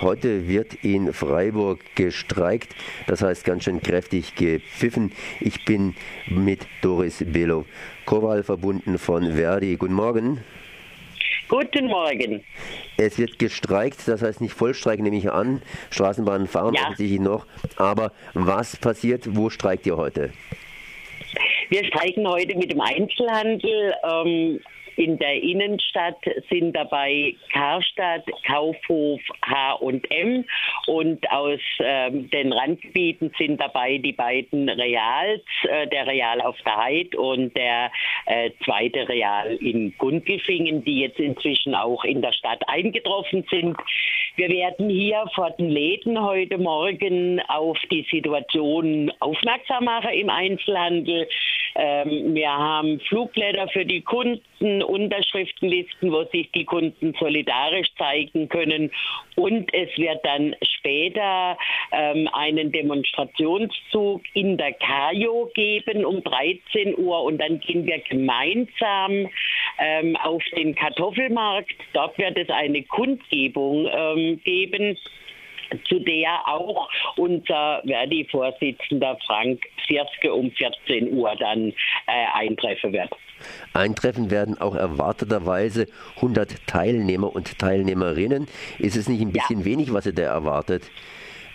Heute wird in Freiburg gestreikt, das heißt ganz schön kräftig gepfiffen. Ich bin mit Doris Belo Kowal verbunden von Verdi. Guten Morgen. Guten Morgen. Es wird gestreikt, das heißt nicht Vollstreik, nehme ich an. Straßenbahnen fahren ja. offensichtlich noch. Aber was passiert? Wo streikt ihr heute? Wir streiken heute mit dem Einzelhandel. Ähm, in der Innenstadt sind dabei Karstadt, Kaufhof, H&M und aus ähm, den Randgebieten sind dabei die beiden Reals, äh, der Real auf der Heid und der äh, zweite Real in Gundelfingen, die jetzt inzwischen auch in der Stadt eingetroffen sind. Wir werden hier vor den Läden heute Morgen auf die Situation aufmerksam machen im Einzelhandel. Ähm, wir haben Flugblätter für die Kunden, Unterschriftenlisten, wo sich die Kunden solidarisch zeigen können. Und es wird dann später ähm, einen Demonstrationszug in der Kajo geben um 13 Uhr. Und dann gehen wir gemeinsam ähm, auf den Kartoffelmarkt. Dort wird es eine Kundgebung ähm, geben zu der auch unser Verdi-Vorsitzender Frank Sierske um 14 Uhr dann äh, eintreffen wird. Eintreffen werden auch erwarteterweise 100 Teilnehmer und Teilnehmerinnen. Ist es nicht ein bisschen ja. wenig, was ihr da erwartet?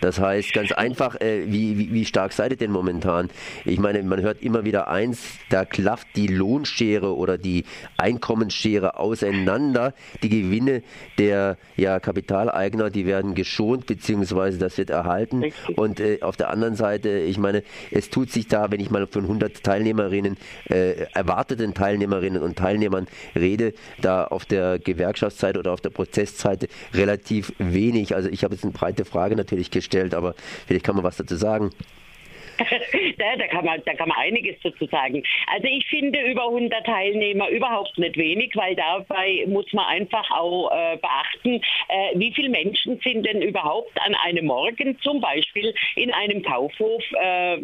Das heißt, ganz einfach, äh, wie, wie, wie, stark seid ihr denn momentan? Ich meine, man hört immer wieder eins, da klafft die Lohnschere oder die Einkommensschere auseinander. Die Gewinne der ja, Kapitaleigner, die werden geschont, beziehungsweise das wird erhalten. Richtig. Und äh, auf der anderen Seite, ich meine, es tut sich da, wenn ich mal von 100 Teilnehmerinnen, äh, erwarteten Teilnehmerinnen und Teilnehmern rede, da auf der Gewerkschaftsseite oder auf der Prozessseite relativ wenig. Also ich habe jetzt eine breite Frage natürlich gestellt gestellt, aber vielleicht kann man was dazu sagen. da, da, kann man, da kann man einiges dazu sagen. Also ich finde über 100 Teilnehmer überhaupt nicht wenig, weil dabei muss man einfach auch äh, beachten, äh, wie viele Menschen sind denn überhaupt an einem Morgen zum Beispiel in einem Kaufhof äh,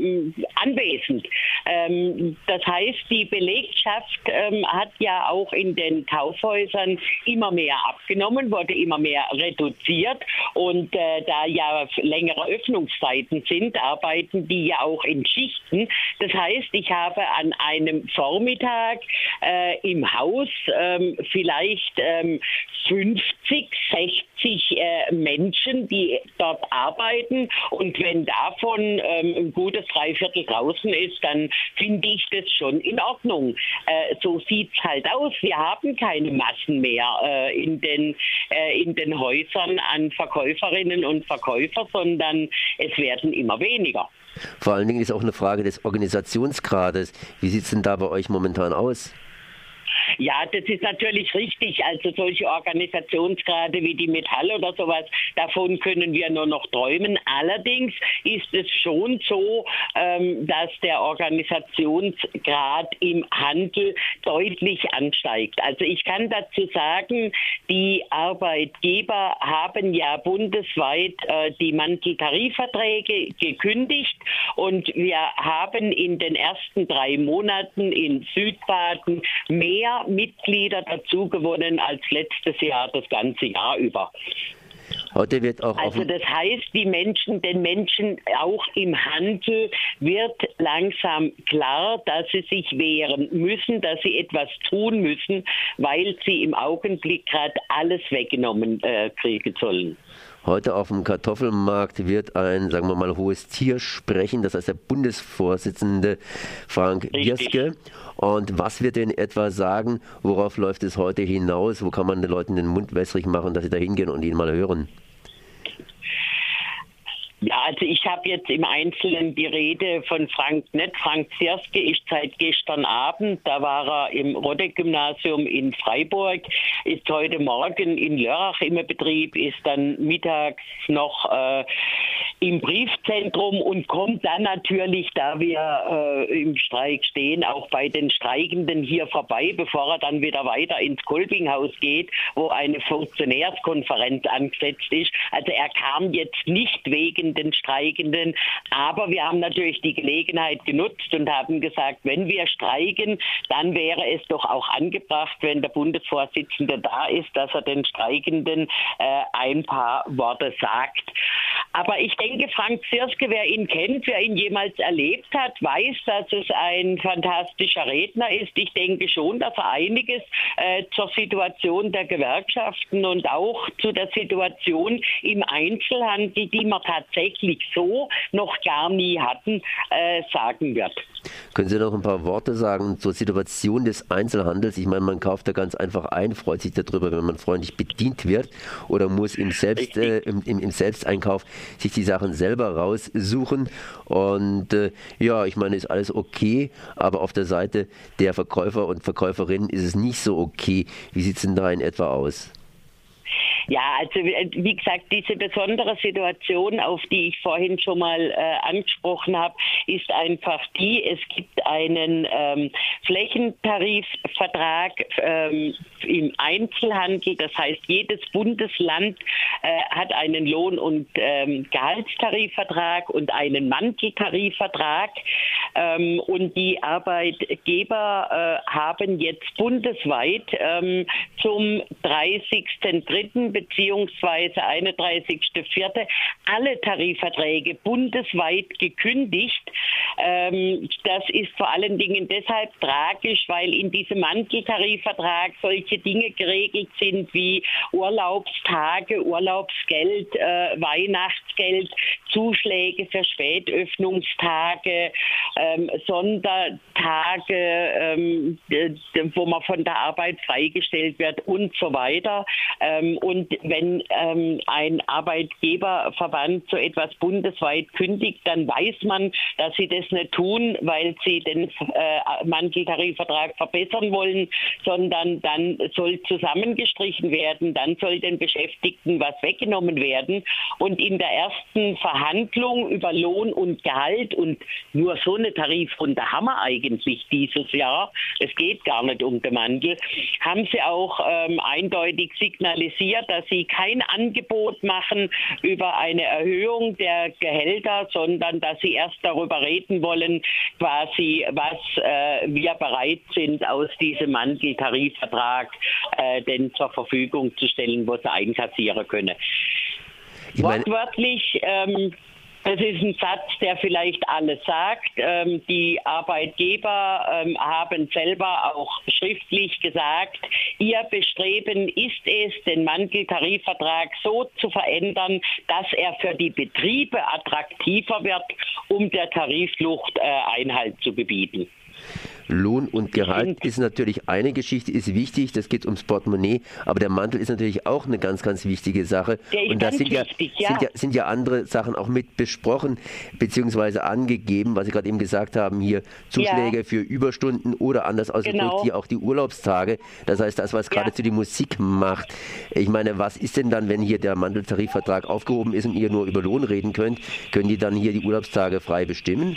anwesend. Ähm, das heißt, die Belegschaft ähm, hat ja auch in den Kaufhäusern immer mehr abgenommen, wurde immer mehr reduziert und äh, da ja längere Öffnungszeiten sind, arbeiten die ja auch in Schichten. Das heißt, ich habe an einem Vormittag äh, im Haus ähm, vielleicht ähm, 50, 60 äh, Menschen, die dort arbeiten. Und wenn davon ähm, ein gutes Dreiviertel draußen ist, dann finde ich das schon in Ordnung. Äh, so sieht es halt aus. Wir haben keine Massen mehr äh, in, den, äh, in den Häusern an Verkäuferinnen und Verkäufer, sondern es werden immer weniger. Vor allen Dingen ist auch eine Frage des Organisationsgrades. Wie sieht es denn da bei euch momentan aus? Ja, das ist natürlich richtig. Also solche Organisationsgrade wie die Metall oder sowas, davon können wir nur noch träumen. Allerdings ist es schon so, ähm, dass der Organisationsgrad im Handel deutlich ansteigt. Also ich kann dazu sagen, die Arbeitgeber haben ja bundesweit äh, die Manteltarifverträge gekündigt und wir haben in den ersten drei Monaten in Südbaden mehr Mitglieder dazu gewonnen als letztes Jahr das ganze Jahr über. Heute wird auch also das heißt, die Menschen, den Menschen auch im Handel wird langsam klar, dass sie sich wehren müssen, dass sie etwas tun müssen, weil sie im Augenblick gerade alles weggenommen äh, kriegen sollen. Heute auf dem Kartoffelmarkt wird ein, sagen wir mal, hohes Tier sprechen, das heißt der Bundesvorsitzende Frank Bierske. Und was wird er in etwa sagen? Worauf läuft es heute hinaus? Wo kann man den Leuten den Mund wässrig machen, dass sie da hingehen und ihn mal hören? Ja, also ich habe jetzt im Einzelnen die Rede von Frank nicht. Frank Zierske ist seit gestern Abend, da war er im Rodde-Gymnasium in Freiburg, ist heute Morgen in Lörrach im Betrieb, ist dann mittags noch äh, im Briefzentrum und kommt dann natürlich, da wir äh, im Streik stehen, auch bei den Streikenden hier vorbei, bevor er dann wieder weiter ins Kolpinghaus geht, wo eine Funktionärskonferenz angesetzt ist. Also er kam jetzt nicht wegen den Streikenden, aber wir haben natürlich die Gelegenheit genutzt und haben gesagt, wenn wir streiken, dann wäre es doch auch angebracht, wenn der Bundesvorsitzende da ist, dass er den Streikenden äh, ein paar Worte sagt. Aber ich denke, Frank Zirske, wer ihn kennt, wer ihn jemals erlebt hat, weiß, dass es ein fantastischer Redner ist. Ich denke schon, dass er einiges äh, zur Situation der Gewerkschaften und auch zu der Situation im Einzelhandel, die wir tatsächlich so noch gar nie hatten, äh, sagen wird. Können Sie noch ein paar Worte sagen zur Situation des Einzelhandels? Ich meine, man kauft da ganz einfach ein, freut sich darüber, wenn man freundlich bedient wird oder muss im, Selbst, äh, im, im, im, Selbsteinkauf sich die Sachen selber raussuchen. Und äh, ja, ich meine, ist alles okay, aber auf der Seite der Verkäufer und Verkäuferinnen ist es nicht so okay. Wie sieht es denn da in etwa aus? Ja, also äh, wie gesagt, diese besondere Situation, auf die ich vorhin schon mal äh, angesprochen habe, ist einfach die, es gibt einen ähm, Flächentarifvertrag ähm, im Einzelhandel. Das heißt, jedes Bundesland äh, hat einen Lohn- und ähm, Gehaltstarifvertrag und einen Manteltarifvertrag. Ähm, und die Arbeitgeber äh, haben jetzt bundesweit ähm, zum 30.03 beziehungsweise 31.04. alle Tarifverträge bundesweit gekündigt. Ähm, das ist vor allen Dingen deshalb tragisch, weil in diesem Manteltarifvertrag solche Dinge geregelt sind wie Urlaubstage, Urlaubsgeld, äh, Weihnachtsgeld, Zuschläge für Spätöffnungstage, ähm, Sondertage, ähm, wo man von der Arbeit freigestellt wird und so weiter. Ähm, und wenn ähm, ein Arbeitgeberverband so etwas bundesweit kündigt, dann weiß man, dass sie das nicht tun, weil sie den äh, Manteltarifvertrag verbessern wollen, sondern dann soll zusammengestrichen werden, dann soll den Beschäftigten was weggenommen werden. Und in der ersten Verhandlung über Lohn und Gehalt und nur so eine Tarifrunde haben wir eigentlich dieses Jahr, es geht gar nicht um den Mantel, haben sie auch ähm, eindeutig signalisiert, dass sie kein Angebot machen über eine Erhöhung der Gehälter, sondern dass sie erst darüber reden wollen, quasi, was äh, wir bereit sind, aus diesem Manteltarifvertrag äh, denn zur Verfügung zu stellen, wo sie einkassieren können. Wortwörtlich ähm, das ist ein Satz, der vielleicht alles sagt. Ähm, die Arbeitgeber ähm, haben selber auch schriftlich gesagt, ihr Bestreben ist es, den Manteltarifvertrag so zu verändern, dass er für die Betriebe attraktiver wird, um der Tariflucht äh, Einhalt zu gebieten. Lohn und Gehalt ist natürlich eine Geschichte, ist wichtig, das geht ums Portemonnaie, aber der Mantel ist natürlich auch eine ganz, ganz wichtige Sache. und da sind, wichtig, ja, sind, ja, sind ja andere Sachen auch mit besprochen bzw. angegeben, was Sie gerade eben gesagt haben, hier Zuschläge ja. für Überstunden oder anders ausgedrückt genau. hier auch die Urlaubstage. Das heißt, das, was gerade zu die Musik macht. Ich meine, was ist denn dann, wenn hier der Manteltarifvertrag aufgehoben ist und ihr nur über Lohn reden könnt, können die dann hier die Urlaubstage frei bestimmen?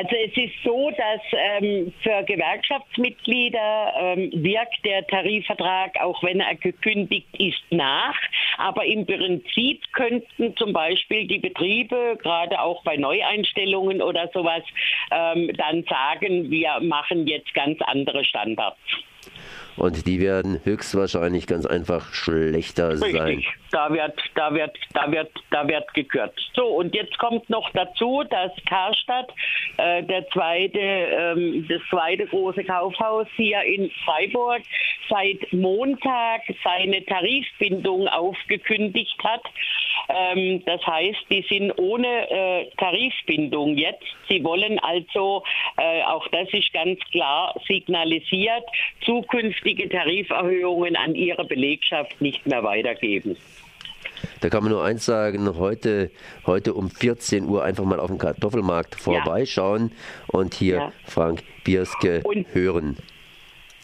Also es ist so, dass ähm, für Gewerkschaftsmitglieder ähm, wirkt der Tarifvertrag, auch wenn er gekündigt ist, nach. Aber im Prinzip könnten zum Beispiel die Betriebe, gerade auch bei Neueinstellungen oder sowas, ähm, dann sagen, wir machen jetzt ganz andere Standards und die werden höchstwahrscheinlich ganz einfach schlechter Richtig. sein. Da wird, da wird, da wird, da wird gekürzt. So, und jetzt kommt noch dazu, dass Karstadt, äh, der zweite, ähm, das zweite große Kaufhaus hier in Freiburg, seit Montag seine Tarifbindung aufgekündigt hat. Ähm, das heißt, die sind ohne äh, Tarifbindung jetzt. Sie wollen also, äh, auch das ist ganz klar signalisiert, zukünftige Tariferhöhungen an ihre Belegschaft nicht mehr weitergeben. Da kann man nur eins sagen, heute, heute um 14 Uhr einfach mal auf dem Kartoffelmarkt vorbeischauen ja. und hier ja. Frank Bierske und hören.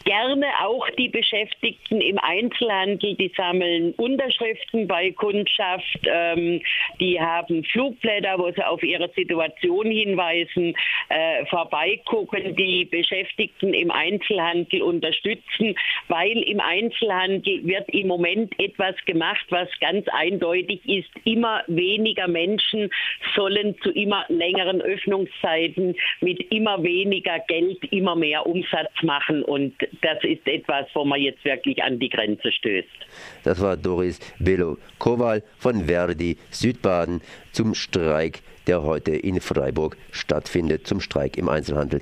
Gerne auch die Beschäftigten im Einzelhandel, die sammeln Unterschriften bei Kundschaft, ähm, die haben Flugblätter, wo sie auf ihre Situation hinweisen, äh, vorbeigucken, die Beschäftigten im Einzelhandel unterstützen, weil im Einzelhandel wird im Moment etwas gemacht, was ganz eindeutig ist. Immer weniger Menschen sollen zu immer längeren Öffnungszeiten mit immer weniger Geld immer mehr Umsatz machen. Und das ist etwas, wo man jetzt wirklich an die Grenze stößt. Das war Doris Belo-Kowal von Verdi Südbaden zum Streik, der heute in Freiburg stattfindet, zum Streik im Einzelhandel.